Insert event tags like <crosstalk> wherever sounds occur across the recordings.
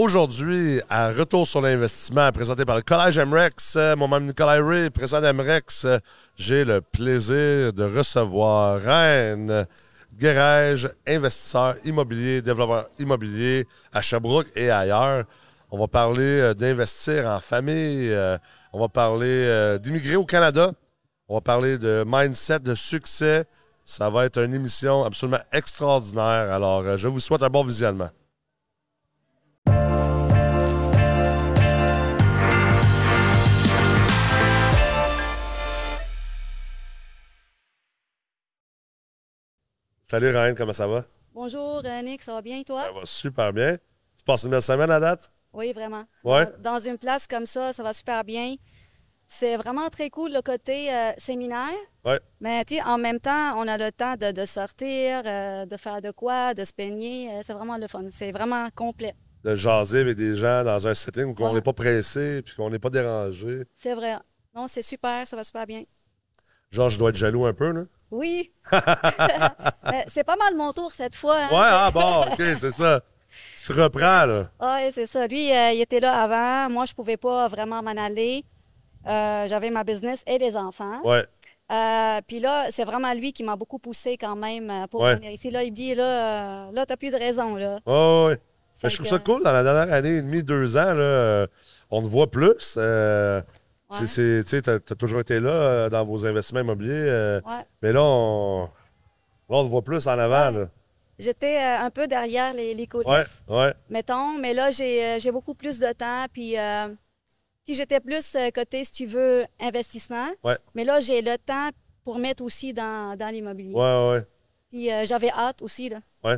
Aujourd'hui, à Retour sur l'investissement, présenté par le Collège MREX, euh, mon nom Nicolas Ray, président d'MREX, euh, j'ai le plaisir de recevoir Reine Guérège, investisseur immobilier, développeur immobilier à Sherbrooke et ailleurs. On va parler euh, d'investir en famille, on va parler d'immigrer au Canada, on va parler de mindset, de succès. Ça va être une émission absolument extraordinaire. Alors, je vous souhaite un bon visionnement. Salut Ryan, comment ça va? Bonjour Nick, ça va bien toi? Ça va super bien. Tu passes une belle semaine à date? Oui, vraiment. Ouais. Dans une place comme ça, ça va super bien. C'est vraiment très cool le côté euh, séminaire. Ouais. Mais en même temps, on a le temps de, sortir, euh, de faire de quoi, de se peigner. Euh, c'est vraiment le fun. C'est vraiment complet. De jaser avec des gens dans un setting où on n'est pas pressé puis qu'on n'est pas dérangé. C'est vrai. Non, c'est super, ça va super bien. Genre, je dois être jaloux un peu, là? Oui. <laughs> c'est pas mal mon tour cette fois. Hein. Ouais, ah bon, OK, c'est ça. Tu te reprends, là. Oui, c'est ça. Lui, euh, il était là avant. Moi, je pouvais pas vraiment m'en aller. Euh, j'avais ma business et des enfants. Ouais. Euh, puis là, c'est vraiment lui qui m'a beaucoup poussé quand même pour venir ici. Là, il me dit, là, là t'as plus de raison, là. Oh, oui. je trouve ça cool. Dans la dernière année et demie, deux ans, là, on te voit plus. Tu as, toujours été là euh, dans vos investissements immobiliers. Euh, mais là on, on te voit plus en avant. J'étais euh, un peu derrière les, les coulisses, mettons. Mais là, j'ai beaucoup plus de temps. Puis, j'étais plus côté, si tu veux, investissement. Mais là, j'ai le temps pour mettre aussi dans, dans l'immobilier. Ouais, ouais. Puis j'avais hâte aussi. Là. Ouais.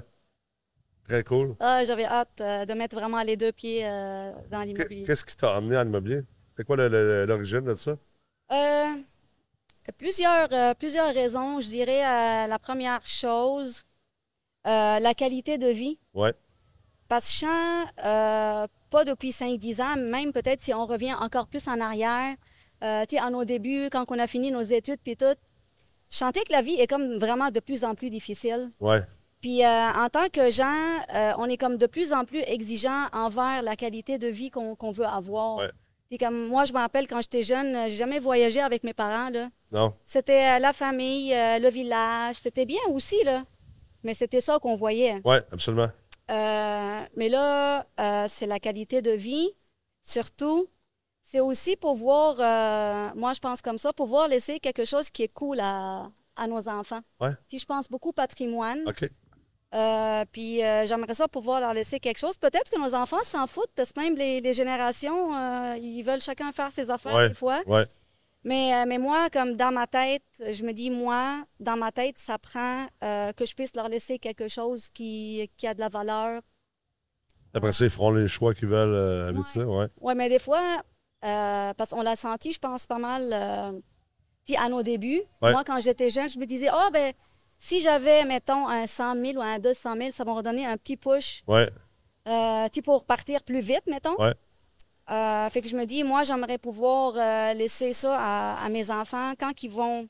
Très cool. Ah, j'avais hâte de mettre vraiment les deux pieds dans l'immobilier. Qu'est-ce qui t'a amené à l'immobilier? C'est quoi l'origine de ça? Euh, plusieurs, euh, plusieurs raisons. Je dirais euh, la première chose, la qualité de vie. Ouais. Parce que je sens, pas depuis 5-10 ans, même peut-être si on revient encore plus en arrière, tu sais, en nos débuts, quand on a fini nos études, puis tout, je sentais que la vie est comme vraiment de plus en plus difficile. Ouais. Puis en tant que gens, on est comme de plus en plus exigeant envers la qualité de vie qu'on veut avoir. Ouais comme moi, je me rappelle quand j'étais jeune, euh, j'ai jamais voyagé avec mes parents. Là. Non. C'était euh, la famille, euh, le village. C'était bien aussi, là. Mais c'était ça qu'on voyait. Oui, absolument. mais là, c'est la qualité de vie. Surtout, c'est aussi pour voir, moi je pense comme ça, pouvoir laisser quelque chose qui est cool à, à nos enfants. Ouais. Si je pense beaucoup patrimoine. OK. Euh, puis euh, j'aimerais ça pouvoir leur laisser quelque chose. Peut-être que nos enfants s'en foutent parce que même les, générations, euh, ils veulent chacun faire ses affaires des fois. Mais, mais moi, comme dans ma tête, je me dis, moi, dans ma tête, ça prend que je puisse leur laisser quelque chose qui, qui a de la valeur. Après ça, ils feront les choix qu'ils veulent avec ça, ouais. Oui, mais des fois, parce qu'on l'a senti, je pense pas mal à nos débuts. Moi, quand j'étais jeune, je me disais, oh, ben, si j'avais, mettons, un 100 000 ou un 200 000, ça m'aurait donné un petit push. Ouais. Euh, pour partir plus vite, mettons. Ouais. Euh, fait que je me dis, moi, j'aimerais pouvoir euh, laisser ça à, mes enfants quand ils vont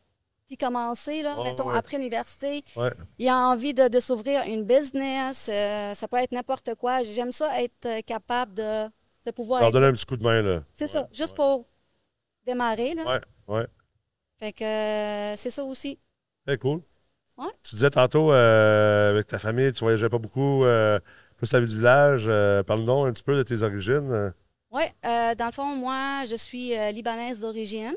commencer, là, mettons, après l'université. Ouais. Ils ont envie de, s'ouvrir une business. ça peut être n'importe quoi. J'aime ça être capable de, de pouvoir. Leur donner un petit coup de main, là. C'est ça, juste pour démarrer, là. Ouais, ouais. Fait que c'est ça aussi. C'est cool. Tu disais tantôt, euh, avec ta famille, tu voyageais pas beaucoup, euh, plus la vie du village. Euh, parle-nous un petit peu de tes origines. Oui, dans le fond, moi, je suis libanaise d'origine.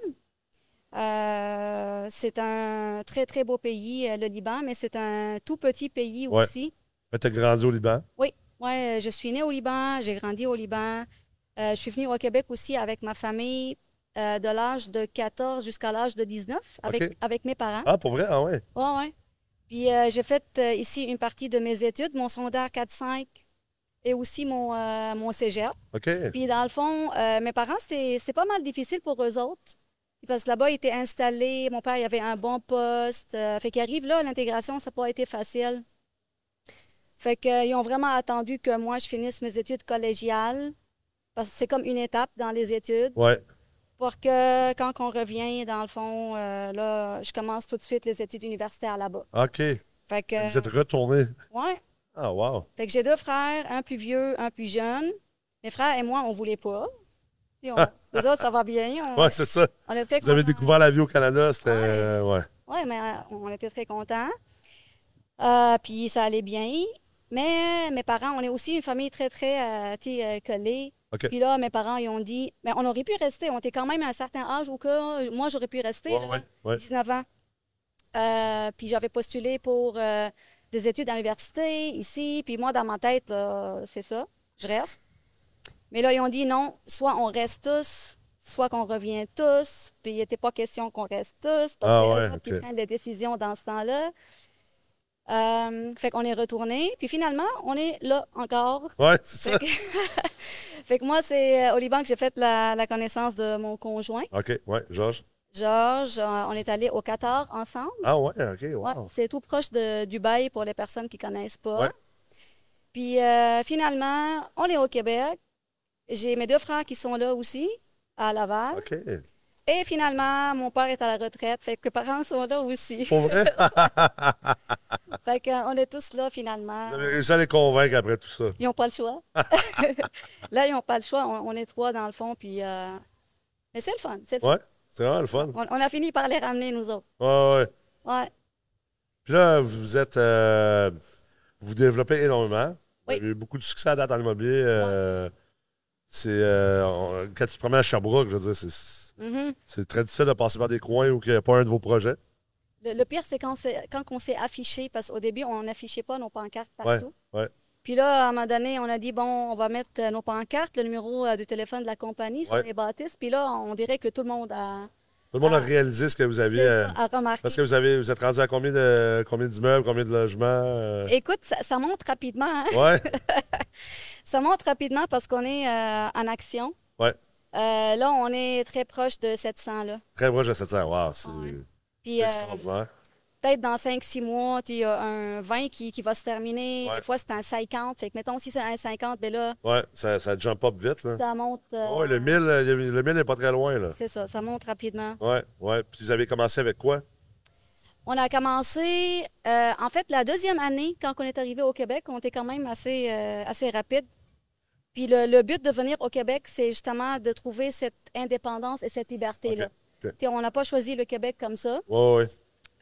c'est un très, très beau pays, le Liban, mais c'est un tout petit pays aussi. Tu as grandi au Liban? Oui, ouais, je suis née au Liban, j'ai grandi au Liban. je suis venue au Québec aussi avec ma famille de l'âge de 14 jusqu'à l'âge de 19 avec, avec mes parents. Ah, pour vrai? Ah ouais? Oui, oui. Puis euh, j'ai fait euh, ici une partie de mes études, mon secondaire 4-5 et aussi mon, euh, mon cégep. OK. Puis dans le fond, mes parents, c'était pas mal difficile pour eux autres. Parce que là-bas, ils étaient installés. Mon père, il avait un bon poste. fait qu'il arrive là, l'intégration, ça n'a pas été facile. Fait qu'ils ont vraiment attendu que moi, je finisse mes études collégiales. Parce que c'est comme une étape dans les études. Ouais pour que quand on revient, dans le fond, euh, là, je commence tout de suite les études universitaires là-bas. OK. Fait que, Vous êtes retourné. Oui. Ah, wow. Fait que j'ai deux frères, un plus vieux, un plus jeune. Mes frères et moi, on ne voulait pas. les <laughs> autres, ça va bien. Oui, c'est ça. Vous avez découvert la vie au Canada, c'était. Ouais. Oui, mais on était très contents. Euh, puis ça allait bien. Mais mes parents, on est aussi une famille très, très euh, collée. Puis là, mes parents, ils ont dit, mais on aurait pu rester. On était quand même à un certain âge où que moi, j'aurais pu rester, 19 ans. Euh, puis j'avais postulé pour euh, des études à l'université ici. Puis moi, dans ma tête, c'est ça, je reste. Mais là, ils ont dit non, soit on reste tous, soit qu'on revient tous. Puis il n'était pas question qu'on reste tous, parce que c'est eux qui prennent les décisions dans ce temps-là. Euh, fait qu'on est retourné. Puis finalement, on est là encore. Ouais, c'est ça. <laughs> fait que moi, c'est euh, au Liban que j'ai fait la, connaissance de mon conjoint. OK, ouais, Georges. Georges, euh, on est allé au Qatar ensemble. Ah ouais, OK, wow. c'est tout proche de Dubaï pour les personnes qui ne connaissent pas. Ouais. Puis finalement, on est au Québec. J'ai mes deux frères qui sont là aussi, à Laval. OK. Et finalement, mon père est à la retraite, fait que mes parents sont là aussi. Pour vrai? <laughs> fait qu'on est tous là finalement. Vous avez réussi à les convaincre après tout ça. Ils n'ont pas le choix. <laughs> là, ils n'ont pas le choix. On, est trois dans le fond, puis. Euh, mais c'est le fun. C'est le ouais, c'est vraiment le fun. On, a fini par les ramener, nous autres. Ouais, ouais. Ouais. Puis là, vous êtes. Euh, vous développez énormément. Vous avez eu beaucoup de succès à date dans l'immobilier. Euh, c'est. quand tu te promets à Sherbrooke, je veux dire, c'est Mm-hmm. C'est très difficile de passer par des coins où il n'y a pas un de vos projets. Le, pire, c'est quand, quand on s'est affiché, parce qu'au début, on n'affichait pas nos pancartes partout. Ouais, Puis là, à un moment donné, on a dit, bon, on va mettre euh, nos pancartes, le numéro euh, de téléphone de la compagnie sur les bâtisses. Puis là, on dirait que tout le monde a... Tout le monde a, réalisé ce que vous aviez. Euh, remarqué. Parce que vous avez, vous êtes rendu à combien de combien d'immeubles, combien de logements? Écoute, ça, monte rapidement. Hein? Ouais. <laughs> ça monte rapidement parce qu'on est en action. Ouais. Euh, là, on est très proche de 700. Là. Très proche de 700, wow, c'est euh, extraordinaire. Peut-être dans 5-6 mois, il y a un 20 qui, qui va se terminer. Des fois, c'est un 50. Fait que mettons, si c'est un 50, bien là. Ouais, ça, ça jump up vite. Là. Ça monte. Euh, le 1000, le 1000 n'est pas très loin. là. C'est ça, ça monte rapidement. Ouais, ouais. Puis vous avez commencé avec quoi? On a commencé, en fait, la deuxième année, quand on est arrivé au Québec, on était quand même assez, assez rapide. Puis le, but de venir au Québec, c'est justement de trouver cette indépendance et cette liberté-là. On n'a pas choisi le Québec comme ça. Oui, oui.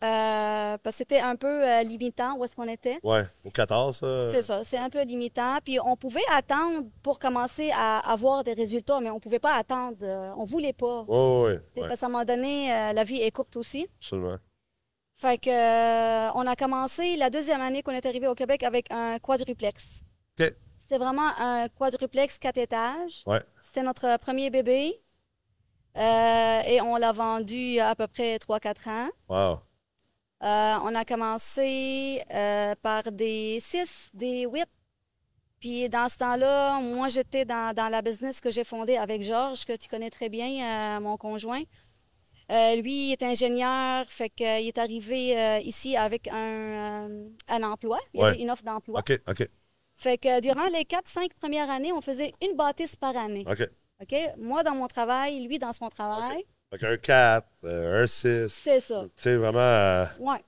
Euh, parce que c'était un peu euh, limitant où est-ce qu'on était. Oui, au 14, ça. C'est ça, c'est un peu limitant. Puis on pouvait attendre pour commencer à avoir des résultats, mais on ne pouvait pas attendre. Euh, on ne voulait pas. Oui, oui. Parce qu'à un moment donné, la vie est courte aussi. Absolument. Fait que, on a commencé la deuxième année qu'on est arrivé au Québec avec un quadruplex. OK. C'est vraiment un quadruplex quatre étages. Ouais. C'était notre premier bébé. Euh, et on l'a vendu à peu près 3-4 ans. Wow. Euh, on a commencé euh, par des 6, des 8. Puis dans ce temps-là, moi, j'étais dans, la business que j'ai fondée avec Georges, que tu connais très bien, mon conjoint. lui, il est ingénieur, fait qu'il est arrivé ici avec un, un emploi. Il avait une offre d'emploi. OK, OK. Fait que durant les 4-5 premières années, on faisait une bâtisse par année. OK. OK? Moi, dans mon travail, lui, dans son travail. Fait un 4, euh, un 6. C'est ça. Tu sais, vraiment euh, ouais.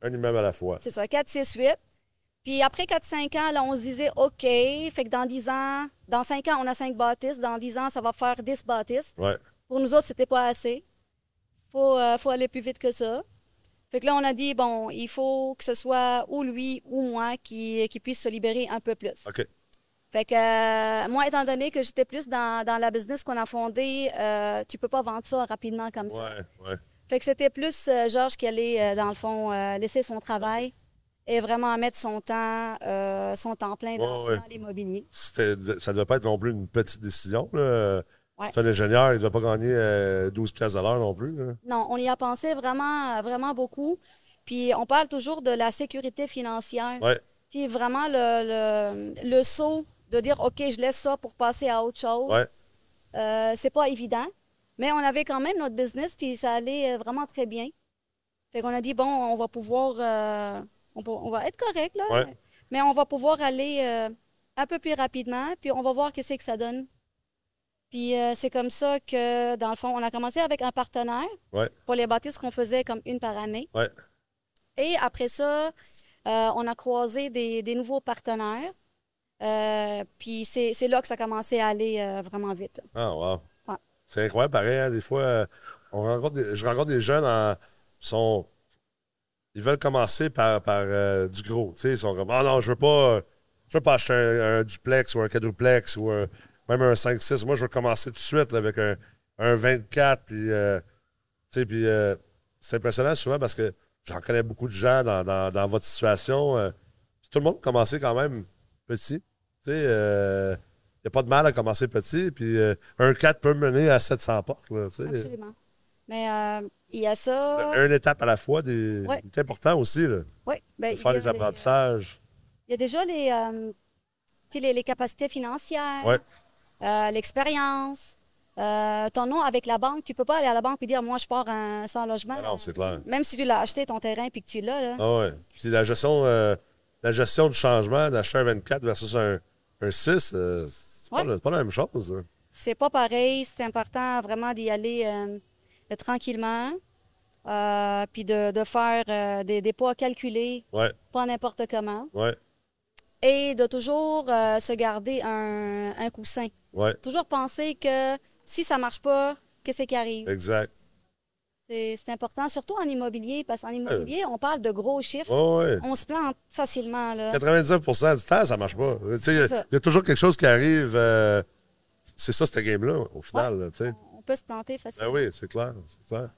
un immeuble à la fois. C'est ça, 4, 6, 8. Puis après 4-5 ans, là, on se disait, OK, fait que dans 10 ans, dans 5 ans, on a 5 bâtisses. Dans 10 ans, ça va faire 10 bâtisses. Ouais. Pour nous autres, c'était pas assez. Faut, euh, faut aller plus vite que ça. Fait que là, on a dit, bon, il faut que ce soit ou lui ou moi qui, qui puisse se libérer un peu plus. OK. Fait que euh, moi, étant donné que j'étais plus dans, la business qu'on a fondée, euh, tu peux pas vendre ça rapidement comme ça. Ouais, ouais. Fait que c'était plus euh, Georges qui allait, dans le fond, laisser son travail et vraiment mettre son temps, son temps plein dans, dans l'immobilier. Ça ne devait pas être non plus une petite décision. Là. C'est un ingénieur, il ne doit pas gagner 12 euh, pièces à l'heure non plus. Non, on y a pensé vraiment, vraiment beaucoup. Puis on parle toujours de la sécurité financière. Ouais. Puis vraiment le, le, saut de dire OK, je laisse ça pour passer à autre chose. Ouais. Euh, c'est pas évident. Mais on avait quand même notre business, puis ça allait euh, vraiment très bien. Fait qu'on a dit, bon, on va pouvoir. Euh, on, va être correct, là. Mais on va pouvoir aller un peu plus rapidement, puis on va voir qu'est-ce que ça donne. Puis euh, c'est comme ça que, dans le fond, on a commencé avec un partenaire pour les bâtisses qu'on faisait comme une par année. Et après ça, euh, on a croisé des, nouveaux partenaires. puis c'est là que ça a commencé à aller vraiment vite. Ah, wow. C'est incroyable, pareil. Hein, des fois, on rencontre je rencontre des jeunes qui sont. Ils veulent commencer par, par du gros. Ils sont comme Ah non, je veux pas. Je veux pas acheter un, duplex ou un quadruplex ou même un 5-6. Moi, je veux commencer tout de suite avec un, un 24. Puis, puis c'est impressionnant souvent parce que j'en connais beaucoup de gens dans, votre situation. Euh, tout le monde commençait quand même petit. Il n'y euh, a pas de mal à commencer petit. Puis euh, un 4 peut mener à 700 portes. Absolument. Mais il y a ça. Une étape à la fois, c'est important aussi. Oui. Ben, faire les apprentissages. Il y a déjà les, les, capacités financières, l'expérience. Euh, ton nom avec la banque, tu peux pas aller à la banque et dire moi je pars sans logement. non, c'est clair. Même si tu l'as acheté ton terrain et que tu l'as. Là. Ah ouais. C'est la gestion, euh, la gestion du changement d'acheter un 24 versus un, 6, euh, c'est pas, pas, la même chose. C'est pas pareil. C'est important vraiment d'y aller tranquillement. puis de, de faire des, des, poids calculés, ouais. pas n'importe comment. Ouais. Et de toujours se garder un, un coussin. Ouais. Toujours penser que si ça ne marche pas, qu'est-ce qui arrive? Exact. C'est important, surtout en immobilier, parce qu'en immobilier, on parle de gros chiffres. On se plante facilement. Là. 99% du temps, ça ne marche pas. Il y, a toujours quelque chose qui arrive. Euh, c'est ça, cette game-là, au final. on peut se planter facilement. Ben oui, c'est clair, clair.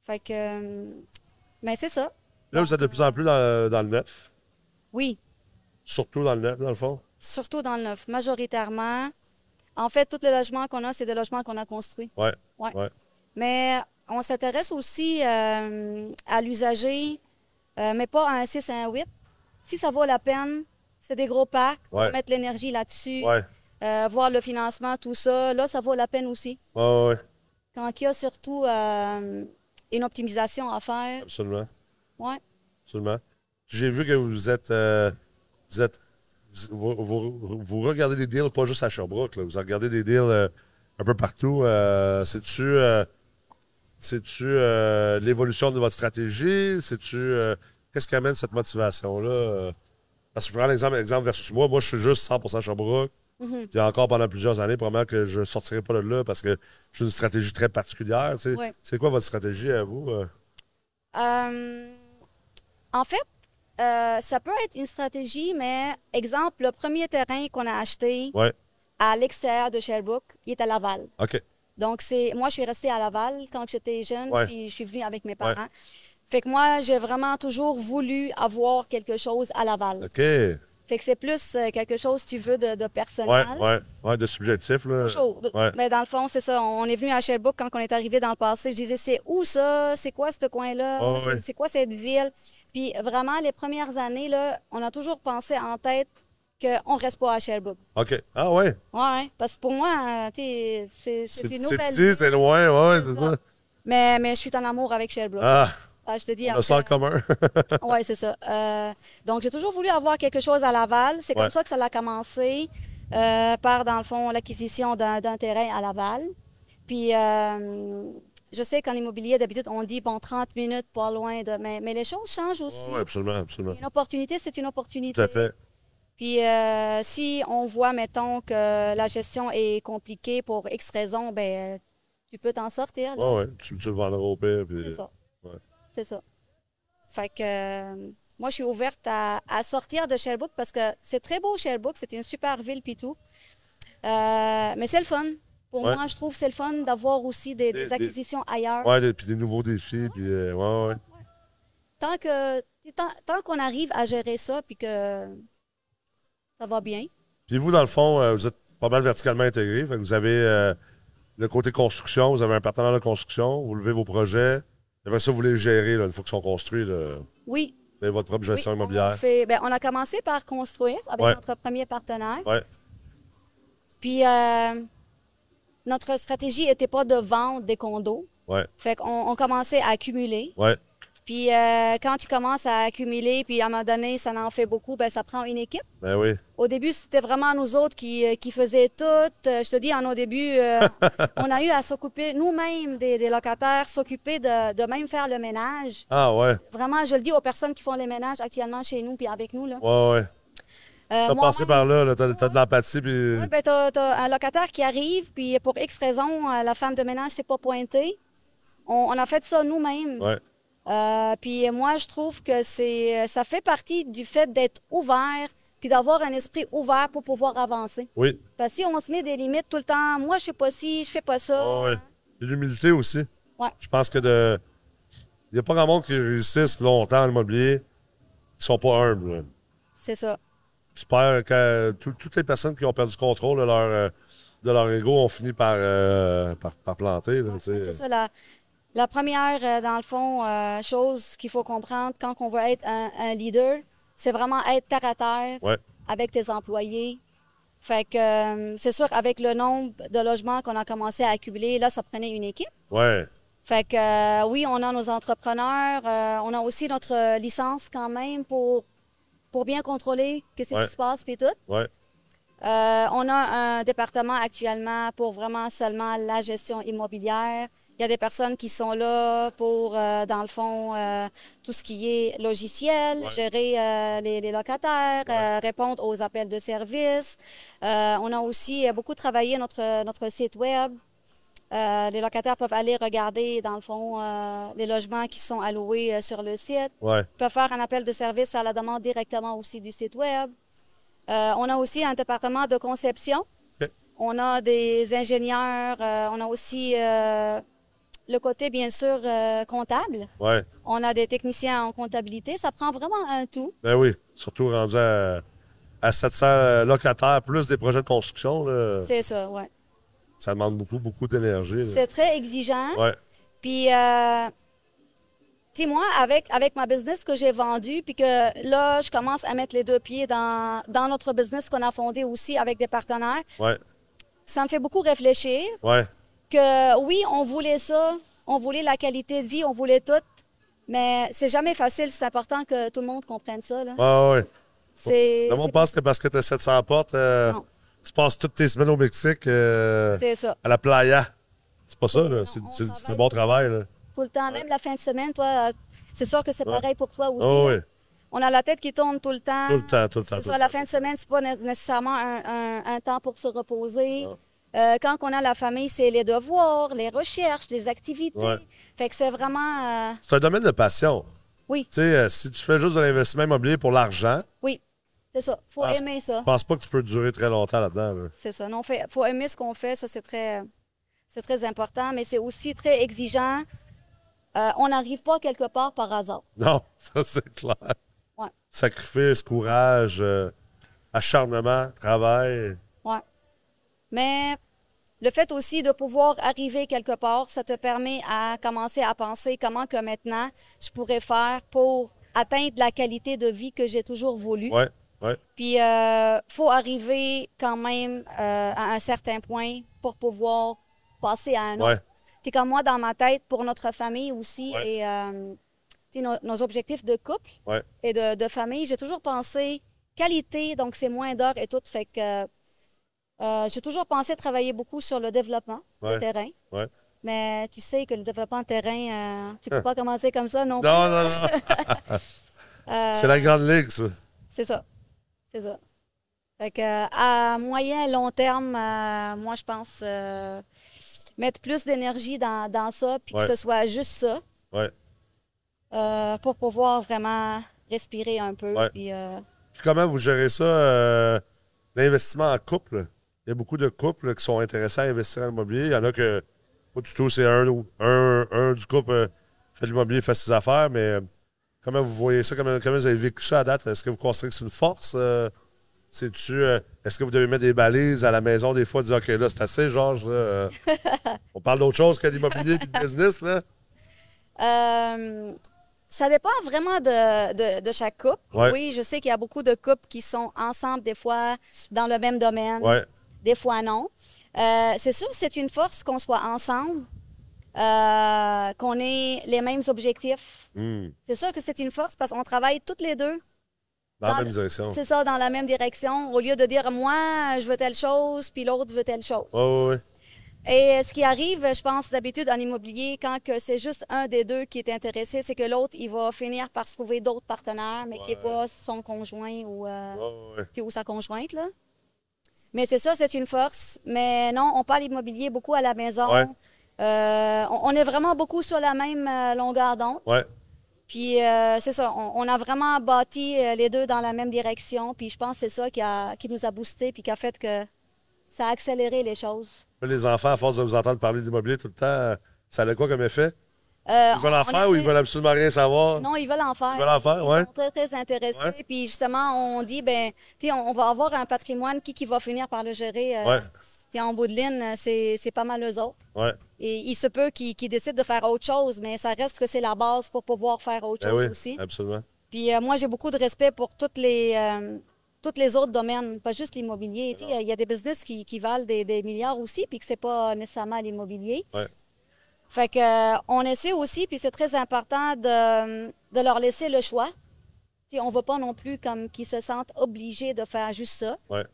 Fait que. Euh, mais c'est ça. Là, vous êtes de plus en plus dans, dans le neuf. Oui. Surtout dans le neuf, dans le fond? Surtout dans le neuf. Majoritairement. En fait, tous les logements qu'on a, c'est des logements qu'on a construits. Oui. Ouais. Mais on s'intéresse aussi euh, à l'usager, euh, mais pas à un 6 et un 8. Si ça vaut la peine, c'est des gros parcs, mettre l'énergie là-dessus, euh, voir le financement, tout ça. Là, ça vaut la peine aussi. Ouais, Quand il y a surtout une optimisation à faire. Absolument. Oui. Absolument. J'ai vu que vous êtes, vous êtes vous, regardez des deals pas juste à Sherbrooke, vous regardez des deals euh, un peu partout. Euh, c'est-tu euh, tu l'évolution de votre stratégie? C'est-tu qu'est-ce qui amène cette motivation-là? Parce que je prends l'exemple exemple versus moi. Moi, je suis juste 100% Sherbrooke. Mm-hmm. Puis encore pendant plusieurs années, probablement que je ne sortirai pas de là parce que j'ai une stratégie très particulière. C'est quoi votre stratégie à vous? en fait, euh, ça peut être une stratégie, mais exemple, le premier terrain qu'on a acheté à l'extérieur de Sherbrooke, il est à Laval. OK. Donc, c'est moi, je suis restée à Laval quand j'étais jeune, puis je suis venue avec mes parents. Fait que moi, j'ai vraiment toujours voulu avoir quelque chose à Laval. OK. Fait que c'est plus euh, quelque chose, tu veux, de, personnel. Oui, oui, ouais, de subjectif. Là. Toujours. Mais dans le fond, c'est ça. On est venu à Sherbrooke quand on est arrivé dans le passé. Je disais, c'est où ça? C'est quoi ce coin-là? c'est quoi cette ville? Puis vraiment, les premières années, là, on a toujours pensé en tête qu'on ne reste pas à Sherbrooke. OK. Ah ouais? Oui, parce que pour moi, c'est une nouvelle ville. C'est loin, oui, c'est ça. Mais, mais je suis en amour avec Sherbrooke. Ah! Ah, je te dis. Ça en commun. <laughs> oui, c'est ça. Euh, donc, j'ai toujours voulu avoir quelque chose à Laval. C'est comme ça que ça a commencé, euh, par, dans le fond, l'acquisition d'un terrain à Laval. Puis, euh, je sais qu'en immobilier, d'habitude, on dit, bon, 30 minutes, pas loin de. Mais, mais les choses changent aussi. oui, absolument, absolument. Une opportunité, c'est une opportunité. Tout à fait. Puis, si on voit, mettons, que la gestion est compliquée pour X raisons, ben tu peux t'en sortir. Oui, oui, tu, tu le vendras au pire. Puis... C'est ça. C'est ça. Fait que euh, moi, je suis ouverte à, sortir de Sherbrooke parce que c'est très beau, Sherbrooke. C'est une super ville, puis tout. Euh, mais c'est le fun. Pour moi, je trouve que c'est le fun d'avoir aussi des, acquisitions ailleurs. Oui, puis des nouveaux défis. Puis, euh, ouais, ouais. Tant que tant, qu'on arrive à gérer ça, puis que ça va bien. Puis vous, dans le fond, vous êtes pas mal verticalement intégré. vous avez le côté construction, vous avez un partenaire de construction, vous levez vos projets. Après ça, vous voulez gérer une fois qu'ils sont construits. Oui. Vous votre propre gestion immobilière. On, ben, on, a commencé par construire avec notre premier partenaire. Oui. Puis, euh, notre stratégie n'était pas de vendre des condos. Ouais. Fait qu'on on commençait à accumuler. Ouais. Puis euh, quand tu commences à accumuler, puis à un moment donné, ça en fait beaucoup, ben ça prend une équipe. Ben oui. Au début, c'était vraiment nous autres qui, euh, qui faisaient tout. Euh, je te dis, en au début, <laughs> on a eu à s'occuper, nous-mêmes, des, locataires, s'occuper de, de, même faire le ménage. Ah ouais. Vraiment, je le dis aux personnes qui font les ménages actuellement chez nous, puis avec nous. Là. Ouais, ouais. Euh, t'as passé par là, t'as, as de l'empathie. Puis... Oui, ben t'as, as un locataire qui arrive, puis pour X raison, euh, la femme de ménage s'est pas pointée. On, a fait ça nous-mêmes. Ouais. Euh, puis moi, je trouve que c'est ça fait partie du fait d'être ouvert, puis d'avoir un esprit ouvert pour pouvoir avancer. Oui. Parce que si on se met des limites tout le temps, moi, je sais pas si, je fais pas ça. Oh, oui. L'humilité aussi. Ouais. Je pense que de. Il n'y a pas grand monde qui réussisse longtemps à l'immobilier qui sont pas humbles. C'est ça. J'espère que toutes les personnes qui ont perdu le contrôle de leur, euh, de leur ego ont fini par, euh, par, planter. c'est ça. La, première, euh, dans le fond, chose qu'il faut comprendre quand on veut être un, leader, c'est vraiment être terre à terre avec tes employés. Fait que c'est sûr, avec le nombre de logements qu'on a commencé à accumuler, là, ça prenait une équipe. Ouais. Fait que oui, on a nos entrepreneurs, on a aussi notre licence quand même pour pour bien contrôler qu'est-ce qui se passe puis tout. Ouais. Euh, on a un département actuellement pour vraiment seulement la gestion immobilière. Il y a des personnes qui sont là pour, euh, dans le fond, euh, tout ce qui est logiciel, gérer les, locataires, répondre aux appels de service. on a aussi beaucoup travaillé notre, notre site web. Euh, les locataires peuvent aller regarder, dans le fond, euh, les logements qui sont alloués euh, sur le site. Ils peuvent faire un appel de service, faire la demande directement aussi du site Web. on a aussi un département de conception. On a des ingénieurs. on a aussi le côté, bien sûr, comptable. On a des techniciens en comptabilité. Ça prend vraiment un tout. Ben oui, surtout rendu à, à 700 locataires, plus des projets de construction. C'est ça, oui ça demande beaucoup, beaucoup d'énergie. C'est très exigeant. Ouais. Puis, euh, tu sais, moi, avec, avec ma business que j'ai vendue, puis que là, je commence à mettre les deux pieds dans, dans notre business qu'on a fondé aussi avec des partenaires, ouais. ça me fait beaucoup réfléchir. Ouais. Que oui, on voulait ça, on voulait la qualité de vie, on voulait tout, mais c'est jamais facile. C'est important que tout le monde comprenne ça. Là. Ouais, ouais. C'est, le monde pense que parce que tu as 700 portes, euh, tu passes toutes tes semaines au Mexique euh, à la playa. C'est pas ça, là. C'est un bon travail. Là. Tout le temps, même la fin de semaine, toi, c'est sûr que c'est pareil pour toi aussi. Oh, oui. On a la tête qui tourne tout le temps. Tout le temps, tout le temps. Ça, la fin de semaine, c'est pas nécessairement un, un, temps pour se reposer. Euh, quand on a la famille, c'est les devoirs, les recherches, les activités. Fait que c'est vraiment. Euh, c'est un domaine de passion. Oui. Tu sais, euh, si tu fais juste de l'investissement immobilier pour l'argent. Oui. C'est ça. faut aimer ça. Je pense pas que tu peux durer très longtemps là-dedans. C'est ça. Non, fait, faut aimer ce qu'on fait. Ça, c'est très, c'est très important, mais c'est aussi très exigeant. Euh, on n'arrive pas quelque part par hasard. Non, <laughs> ça, c'est clair. Ouais. Sacrifice, courage, euh, acharnement, travail. Oui. Mais le fait aussi de pouvoir arriver quelque part, ça te permet à commencer à penser comment que maintenant je pourrais faire pour atteindre la qualité de vie que j'ai toujours voulu. Ouais. Puis, il euh, faut arriver quand même euh, à un certain point pour pouvoir passer à un autre. Ouais. comme moi, dans ma tête, pour notre famille aussi, et euh, nos, objectifs de couple et de, famille, j'ai toujours pensé qualité, donc c'est moins d'heures et tout. Fait que j'ai toujours pensé travailler beaucoup sur le développement terrain. Mais tu sais que le développement de terrain, tu peux pas commencer comme ça non plus. Non, non, non. <laughs> c'est la grande ligue, ça. C'est ça. C'est ça. Fait que, à moyen long terme, euh, moi, je pense euh, mettre plus d'énergie dans, dans, ça, puis que ce soit juste ça. Ouais. Euh, pour pouvoir vraiment respirer un peu. Puis, comment vous gérez ça, l'investissement en couple? Il y a beaucoup de couples qui sont intéressés à investir en immobilier. Il y en a que pas du tout, c'est un, un, un, du couple fait de l'immobilier, fait ses affaires, mais Comment vous voyez ça? Comment, vous avez vécu ça à date? Est-ce que vous considérez que c'est une force? Euh, tu euh, est-ce que vous devez mettre des balises à la maison des fois, dire OK, là, c'est assez, Georges. Euh, <laughs> on parle d'autre chose que l'immobilier et le business, là? ça dépend vraiment de, chaque couple. Oui, je sais qu'il y a beaucoup de couples qui sont ensemble, des fois dans le même domaine, des fois non. c'est sûr, c'est une force qu'on soit ensemble. Euh, qu'on ait les mêmes objectifs. Hmm. C'est sûr que c'est une force parce qu'on travaille toutes les deux. Dans, la même direction. C'est ça, dans la même direction. Au lieu de dire moi, je veux telle chose, puis l'autre veut telle chose. Oui, oui, Et ce qui arrive, je pense, d'habitude en immobilier, quand c'est juste un des deux qui est intéressé, c'est que l'autre, il va finir par se trouver d'autres partenaires, mais qui n'est pas son conjoint ou, euh, ou sa conjointe. Là. Mais c'est ça, c'est une force. Mais non, on parle immobilier beaucoup à la maison. Euh, on, est vraiment beaucoup sur la même euh, longueur d'onde. Puis c'est ça, on, a vraiment bâti les deux dans la même direction. Puis je pense que c'est ça qui, a, qui nous a boosté puis qui a fait que ça a accéléré les choses. Les enfants, à force de vous entendre parler d'immobilier tout le temps, ça a quoi comme effet? Euh, ils veulent en faire ou ils veulent absolument rien savoir? Non, ils veulent en faire. Ils veulent en faire, oui. Ils sont très, très intéressés. Puis justement, on dit, ben, on, on va avoir un patrimoine, qui, qui va finir par le gérer? Euh, en bout de ligne, c'est pas mal eux autres. Et il se peut qu'ils décident de faire autre chose, mais ça reste que c'est la base pour pouvoir faire autre ben chose aussi. Absolument. Puis euh, moi, j'ai beaucoup de respect pour toutes les, tous les autres domaines, pas juste l'immobilier. Il y, a des business qui, valent des, milliards aussi, puis que c'est pas nécessairement l'immobilier. Ouais. Fait que, euh, on essaie aussi, puis c'est très important de, leur laisser le choix. On ne veut pas non plus comme qu'ils se sentent obligés de faire juste ça. Ouais.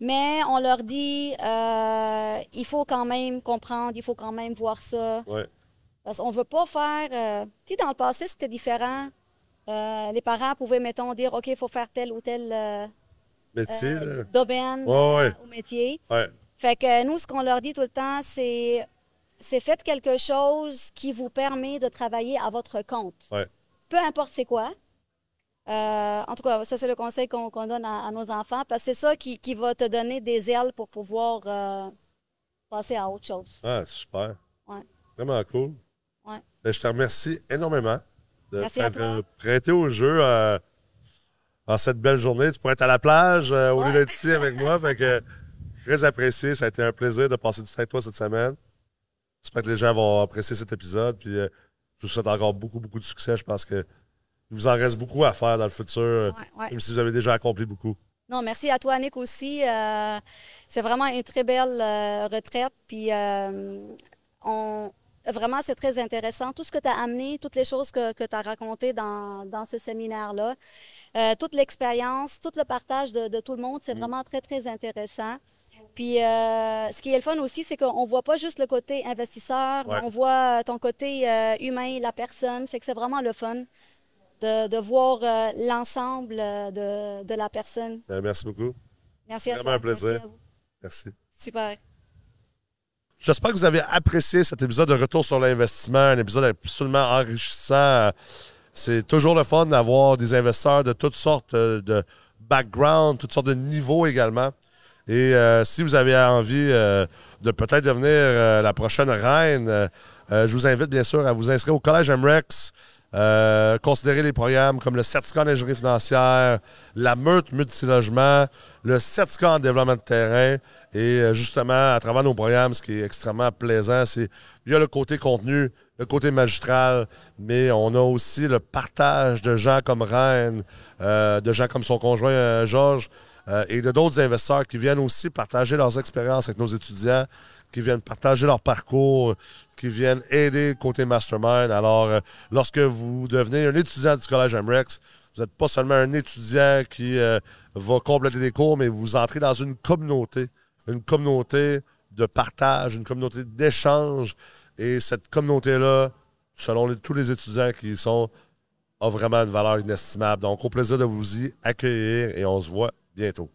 Mais on leur dit, euh, il faut quand même comprendre, il faut quand même voir ça. Ouais. Parce qu'on ne veut pas faire... Euh, tu sais, dans le passé, c'était différent. Euh, les parents pouvaient, mettons, dire OK, il faut faire tel ou tel métier, domaine ou métier. Ouais. Fait que nous, ce qu'on leur dit tout le temps, c'est c'est faites quelque chose qui vous permet de travailler à votre compte. Peu importe c'est quoi. En tout cas, ça, c'est le conseil qu'on donne à, nos enfants, parce que c'est ça qui, qui, va te donner des ailes pour pouvoir passer à autre chose. Ah, super. Ouais. Vraiment cool. Ouais. Ben, je te remercie énormément de t'être prêté au jeu euh, en cette belle journée. Tu pourrais être à la plage euh, au lieu d'être ici avec moi. Fait que, très apprécié. Ça a été un plaisir de passer du temps avec toi cette semaine. J'espère que les gens vont apprécier cet épisode. Puis, euh, je vous souhaite encore beaucoup, beaucoup de succès. Je pense que vous en reste beaucoup à faire dans le futur, même si vous avez déjà accompli beaucoup. Non, merci à toi, Nick, aussi. c'est vraiment une très belle retraite. Puis, on, Vraiment, c'est très intéressant. Tout ce que tu as amené, toutes les choses que, que tu as racontées dans, dans ce séminaire-là, euh, toute l'expérience, tout le partage de, de, tout le monde, c'est mm. vraiment très, très intéressant. Puis, euh, ce qui est le fun aussi, c'est qu'on ne voit pas juste le côté investisseur, on voit ton côté euh, humain, la personne. Fait que c'est vraiment le fun de, de voir l'ensemble de, de, la personne. merci beaucoup. Merci à toi. Vraiment un plaisir. merci. Super. J'espère que vous avez apprécié cet épisode de Retour sur l'investissement, un épisode absolument enrichissant. C'est toujours le fun d'avoir des investisseurs de toutes sortes de backgrounds, toutes sortes de niveaux également. Et euh, si vous avez envie euh, de peut-être devenir euh, la prochaine reine, je vous invite bien sûr à vous inscrire au Collège MREX. Euh, considérer les programmes comme le certificat en ingénierie financière, la meute multilogement, le certificat en développement de terrain. Et euh, justement, à travers nos programmes, ce qui est extrêmement plaisant, c'est il y a le côté contenu, le côté magistral, mais on a aussi le partage de gens comme Rennes, euh, de gens comme son conjoint Georges, et de d'autres investisseurs qui viennent aussi partager leurs expériences avec nos étudiants, qui viennent partager leur parcours, qui viennent aider côté mastermind. Alors, euh, lorsque vous devenez un étudiant du Collège MREX, vous n'êtes pas seulement un étudiant qui euh, va compléter des cours, mais vous entrez dans une communauté, une communauté de partage, une communauté d'échange. Et cette communauté-là, selon tous les étudiants qui y sont, a vraiment une valeur inestimable. Donc, au plaisir de vous y accueillir et on se voit bientôt.